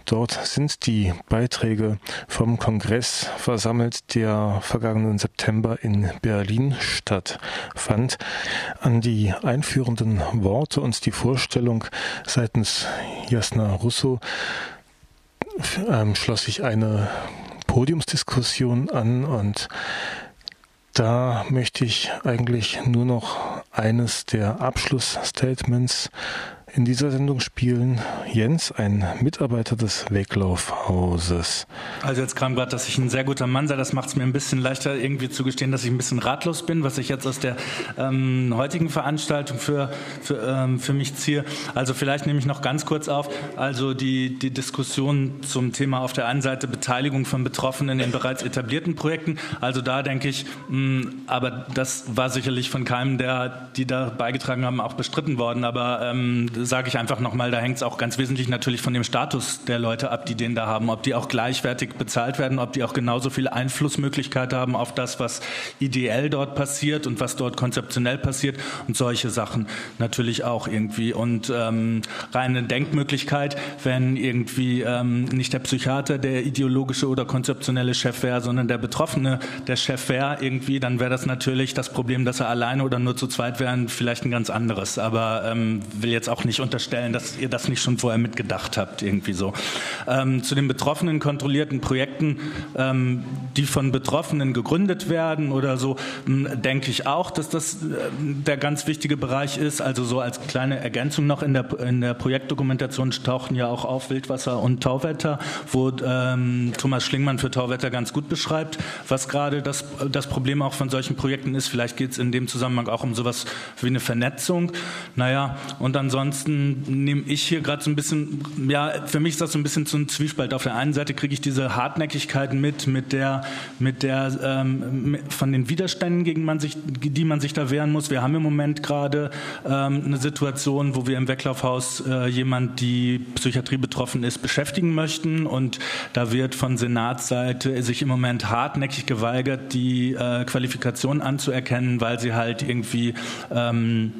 Dort sind die Beiträge vom Kongress versammelt, der vergangenen September in Berlin stattfand. An die einführenden Worte und die Vorstellung seitens Jasna Russo ähm, schloss sich eine Podiumsdiskussion an und da möchte ich eigentlich nur noch eines der Abschlussstatements in dieser Sendung spielen Jens, ein Mitarbeiter des Weglaufhauses. Also jetzt kam gerade, dass ich ein sehr guter Mann sei. Das macht es mir ein bisschen leichter, irgendwie zu gestehen, dass ich ein bisschen ratlos bin, was ich jetzt aus der ähm, heutigen Veranstaltung für, für, ähm, für mich ziehe. Also vielleicht nehme ich noch ganz kurz auf. Also die, die Diskussion zum Thema auf der einen Seite Beteiligung von Betroffenen in bereits etablierten Projekten. Also da denke ich, mh, aber das war sicherlich von keinem der, die da beigetragen haben, auch bestritten worden. Aber ähm, sage ich einfach nochmal, da hängt es auch ganz wesentlich natürlich von dem Status der Leute ab, die den da haben, ob die auch gleichwertig bezahlt werden, ob die auch genauso viel Einflussmöglichkeit haben auf das, was ideell dort passiert und was dort konzeptionell passiert und solche Sachen natürlich auch irgendwie. Und ähm, reine Denkmöglichkeit, wenn irgendwie ähm, nicht der Psychiater der ideologische oder konzeptionelle Chef wäre, sondern der Betroffene der Chef wäre irgendwie, dann wäre das natürlich das Problem, dass er alleine oder nur zu zweit wären, vielleicht ein ganz anderes. Aber ähm, will jetzt auch nicht nicht unterstellen, dass ihr das nicht schon vorher mitgedacht habt, irgendwie so. Ähm, zu den Betroffenen kontrollierten Projekten, ähm, die von Betroffenen gegründet werden oder so, denke ich auch, dass das äh, der ganz wichtige Bereich ist. Also so als kleine Ergänzung noch in der, in der Projektdokumentation tauchen ja auch auf Wildwasser und Tauwetter, wo ähm, Thomas Schlingmann für Tauwetter ganz gut beschreibt, was gerade das, das Problem auch von solchen Projekten ist. Vielleicht geht es in dem Zusammenhang auch um sowas wie eine Vernetzung. Naja, und ansonsten ansonsten nehme ich hier gerade so ein bisschen, ja, für mich ist das so ein bisschen so ein Zwiespalt. Auf der einen Seite kriege ich diese Hartnäckigkeit mit, mit der, mit der, ähm, von den Widerständen, gegen man sich, die man sich da wehren muss. Wir haben im Moment gerade ähm, eine Situation, wo wir im Weglaufhaus äh, jemand, die Psychiatrie betroffen ist, beschäftigen möchten und da wird von Senatsseite sich im Moment hartnäckig geweigert, die äh, Qualifikation anzuerkennen, weil sie halt irgendwie ähm,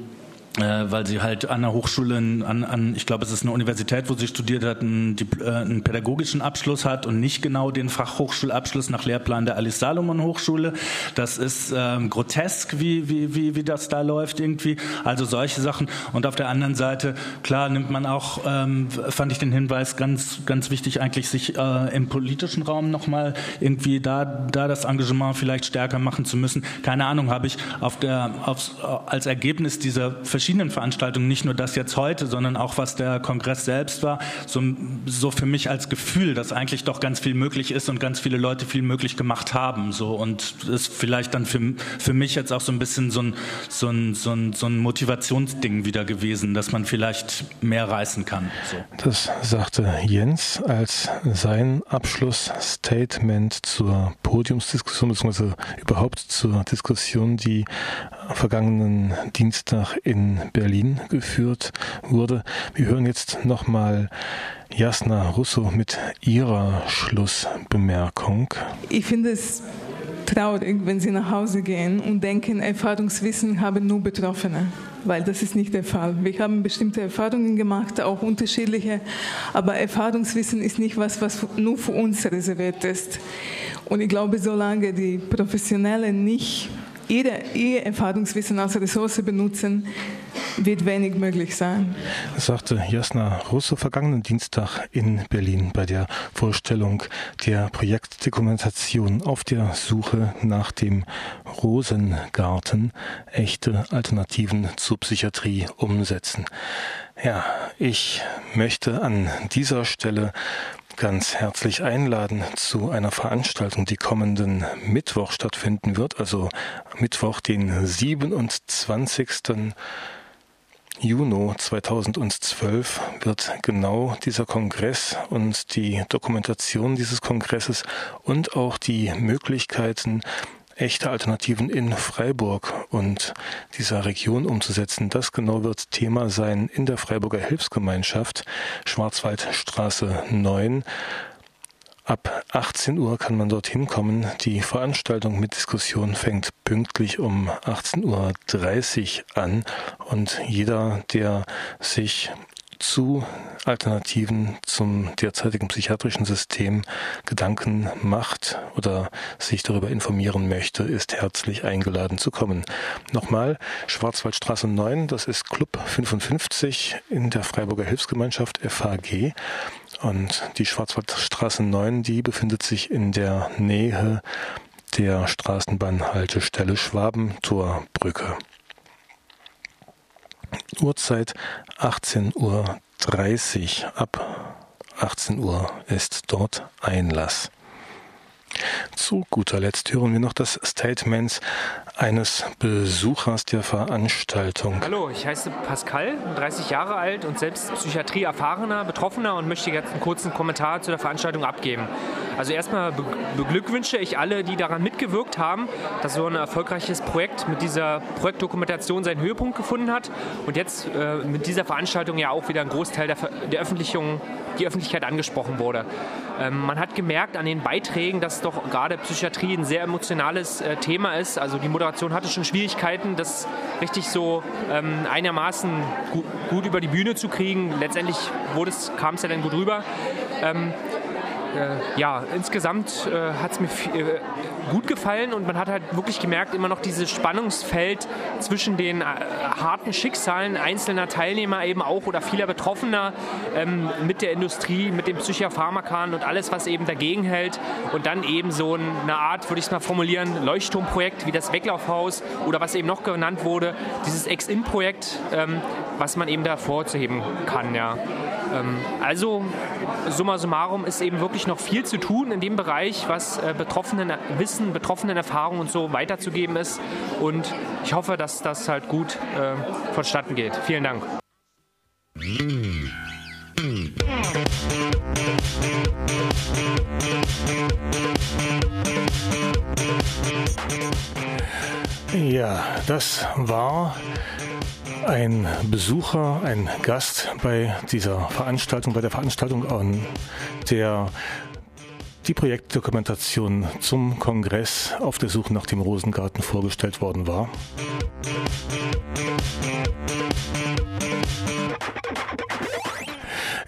äh, weil sie halt an der Hochschule, an, an, ich glaube, es ist eine Universität, wo sie studiert hat, einen, äh, einen, pädagogischen Abschluss hat und nicht genau den Fachhochschulabschluss nach Lehrplan der Alice Salomon Hochschule. Das ist ähm, grotesk, wie, wie, wie, wie das da läuft irgendwie. Also solche Sachen. Und auf der anderen Seite, klar, nimmt man auch, ähm, fand ich den Hinweis ganz, ganz wichtig, eigentlich sich äh, im politischen Raum nochmal irgendwie da, da das Engagement vielleicht stärker machen zu müssen. Keine Ahnung, habe ich auf der, aufs, als Ergebnis dieser verschiedenen Veranstaltungen, nicht nur das jetzt heute, sondern auch was der Kongress selbst war, so, so für mich als Gefühl, dass eigentlich doch ganz viel möglich ist und ganz viele Leute viel möglich gemacht haben. So und ist vielleicht dann für, für mich jetzt auch so ein bisschen so ein, so ein, so ein, so ein Motivationsding wieder gewesen, dass man vielleicht mehr reißen kann. So. Das sagte Jens als sein Abschlussstatement zur Podiumsdiskussion bzw. überhaupt zur Diskussion, die vergangenen Dienstag in Berlin geführt wurde. Wir hören jetzt nochmal Jasna Russo mit ihrer Schlussbemerkung. Ich finde es traurig, wenn Sie nach Hause gehen und denken, Erfahrungswissen haben nur Betroffene, weil das ist nicht der Fall. Wir haben bestimmte Erfahrungen gemacht, auch unterschiedliche, aber Erfahrungswissen ist nicht was, was nur für uns reserviert ist. Und ich glaube, solange die Professionellen nicht ihre, ihr Erfahrungswissen als Ressource benutzen, wird wenig möglich sein. Sagte Jasna Russo vergangenen Dienstag in Berlin bei der Vorstellung der Projektdokumentation auf der Suche nach dem Rosengarten echte Alternativen zur Psychiatrie umsetzen. Ja, ich möchte an dieser Stelle ganz herzlich einladen zu einer Veranstaltung, die kommenden Mittwoch stattfinden wird, also Mittwoch, den 27. Juni 2012 wird genau dieser Kongress und die Dokumentation dieses Kongresses und auch die Möglichkeiten, echte Alternativen in Freiburg und dieser Region umzusetzen. Das genau wird Thema sein in der Freiburger Hilfsgemeinschaft Schwarzwaldstraße 9. Ab 18 Uhr kann man dorthin kommen. Die Veranstaltung mit Diskussion fängt pünktlich um 18.30 Uhr an und jeder, der sich zu Alternativen zum derzeitigen psychiatrischen System Gedanken macht oder sich darüber informieren möchte, ist herzlich eingeladen zu kommen. Nochmal, Schwarzwaldstraße 9, das ist Club 55 in der Freiburger Hilfsgemeinschaft FHG. Und die Schwarzwaldstraße 9, die befindet sich in der Nähe der Straßenbahnhaltestelle Schwabentorbrücke. Uhrzeit 18.30 Uhr. Ab 18 Uhr ist dort Einlass. Zu guter Letzt hören wir noch das Statement eines Besuchers der Veranstaltung. Hallo, ich heiße Pascal, 30 Jahre alt und selbst Psychiatrie erfahrener Betroffener und möchte jetzt einen kurzen Kommentar zu der Veranstaltung abgeben. Also erstmal beglückwünsche ich alle, die daran mitgewirkt haben, dass so ein erfolgreiches Projekt mit dieser Projektdokumentation seinen Höhepunkt gefunden hat und jetzt äh, mit dieser Veranstaltung ja auch wieder ein Großteil der, der Öffentlichung, die Öffentlichkeit angesprochen wurde. Ähm, man hat gemerkt an den Beiträgen, dass doch gerade Psychiatrie ein sehr emotionales äh, Thema ist. Also die Moderation hatte schon Schwierigkeiten, das richtig so ähm, einigermaßen gut, gut, über die Bühne zu kriegen. Letztendlich kam es ja dann gut rüber. Ähm, äh, ja, insgesamt äh, hat es mir äh, gut gefallen und man hat halt wirklich gemerkt, immer noch dieses Spannungsfeld zwischen den äh, harten Schicksalen einzelner Teilnehmer eben auch oder vieler Betroffener ähm, mit der Industrie, mit den Psychopharmakan und alles, was eben dagegen hält und dann eben so eine Art, würde ich es mal formulieren, Leuchtturmprojekt wie das Weglaufhaus oder was eben noch genannt wurde, dieses Ex-In-Projekt, ähm, was man eben da vorzuheben kann, ja. Ähm, also summa summarum ist eben wirklich noch viel zu tun in dem Bereich, was äh, Betroffenen Wissen, Betroffenen Erfahrungen und so weiterzugeben ist. Und ich hoffe, dass das halt gut äh, vonstatten geht. Vielen Dank. Ja, das war ein Besucher, ein Gast bei dieser Veranstaltung, bei der Veranstaltung an der die Projektdokumentation zum Kongress auf der Suche nach dem Rosengarten vorgestellt worden war.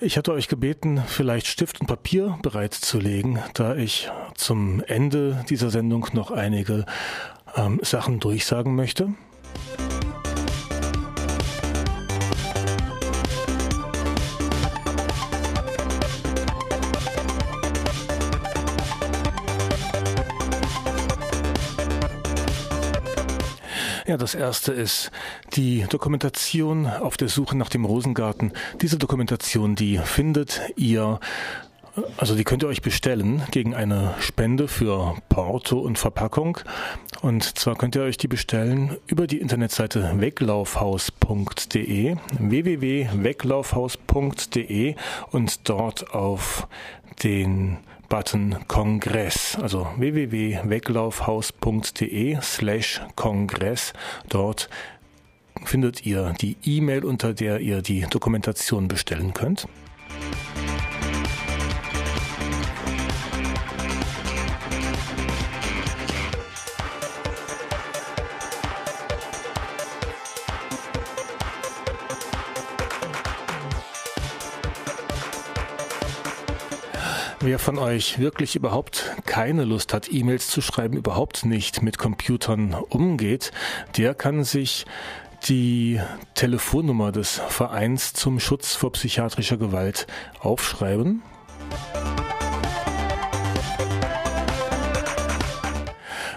Ich hatte euch gebeten, vielleicht Stift und Papier bereitzulegen, da ich zum Ende dieser Sendung noch einige ähm, Sachen durchsagen möchte. Ja, das erste ist die Dokumentation auf der Suche nach dem Rosengarten. Diese Dokumentation, die findet ihr also die könnt ihr euch bestellen gegen eine Spende für Porto und Verpackung. Und zwar könnt ihr euch die bestellen über die Internetseite weglaufhaus.de, www.weglaufhaus.de und dort auf den Button Kongress, also www.weglaufhaus.de slash Kongress. Dort findet ihr die E-Mail, unter der ihr die Dokumentation bestellen könnt. Wer von euch wirklich überhaupt keine Lust hat, E-Mails zu schreiben, überhaupt nicht mit Computern umgeht, der kann sich die Telefonnummer des Vereins zum Schutz vor psychiatrischer Gewalt aufschreiben.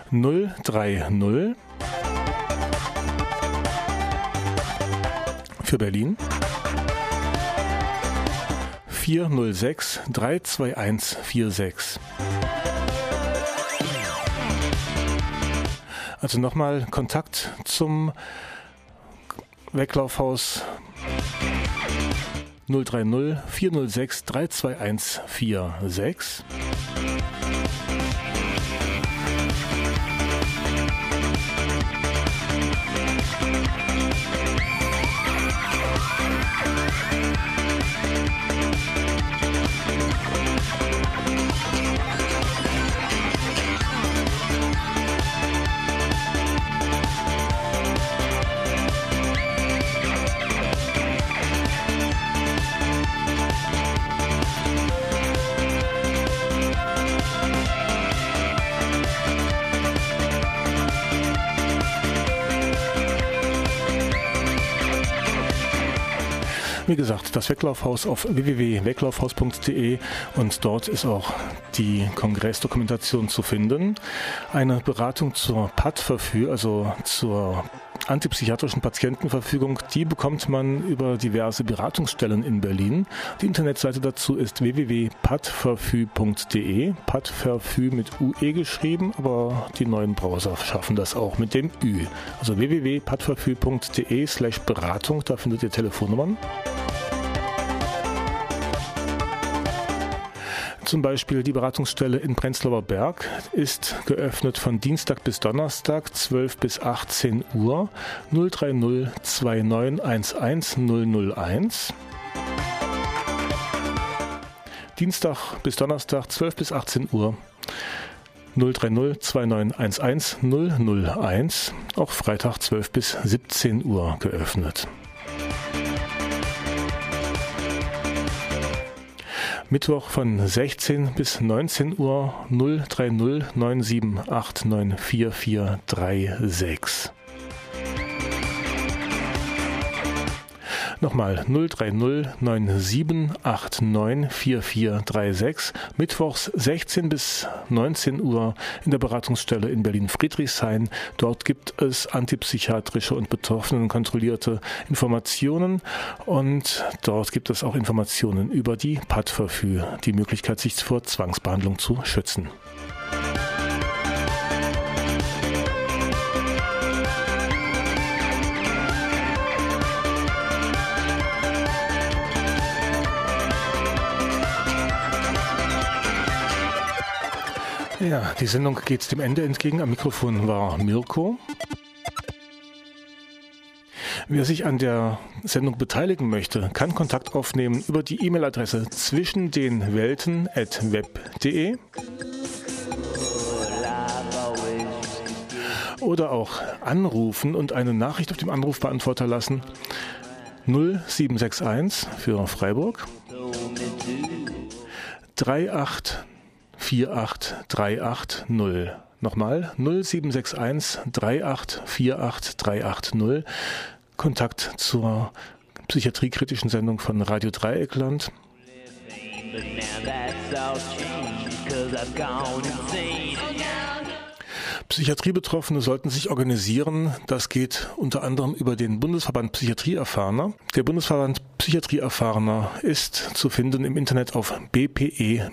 Null drei null für Berlin 406 32146. Also nochmal Kontakt zum Weglaufhaus 030 406 32146. Das Weglaufhaus auf www.weglaufhaus.de und dort ist auch die Kongressdokumentation zu finden. Eine Beratung zur PAD-Verfügung, also zur antipsychiatrischen Patientenverfügung, die bekommt man über diverse Beratungsstellen in Berlin. Die Internetseite dazu ist www.padverfü.de. Padverfü mit UE geschrieben, aber die neuen Browser schaffen das auch mit dem Ü. Also www.padverfü.de slash Beratung, da findet ihr Telefonnummern. Zum Beispiel die Beratungsstelle in Prenzlauer Berg ist geöffnet von Dienstag bis Donnerstag 12 bis 18 Uhr 030 2911 001. Dienstag bis Donnerstag 12 bis 18 Uhr 030 2911 001. Auch Freitag 12 bis 17 Uhr geöffnet. Mittwoch von 16 bis 19 Uhr 030 9789 Nochmal 030 9789 4436. Mittwochs 16 bis 19 Uhr in der Beratungsstelle in Berlin-Friedrichshain. Dort gibt es antipsychiatrische und betroffenen kontrollierte Informationen und dort gibt es auch Informationen über die PAD-Verfü, die Möglichkeit, sich vor Zwangsbehandlung zu schützen. Ja, die Sendung geht dem Ende entgegen. Am Mikrofon war Mirko. Wer sich an der Sendung beteiligen möchte, kann Kontakt aufnehmen über die E-Mail-Adresse zwischen den Welten at web.de oder auch anrufen und eine Nachricht auf dem Anrufbeantworter lassen. 0761 für Freiburg 38 48380. Nochmal 0761 3848 380. Kontakt zur psychiatriekritischen Sendung von Radio Dreieckland. Psychiatriebetroffene sollten sich organisieren. Das geht unter anderem über den Bundesverband Psychiatrieerfahrener. Der Bundesverband Psychiatrieerfahrener ist zu finden im Internet auf bpe-online.de.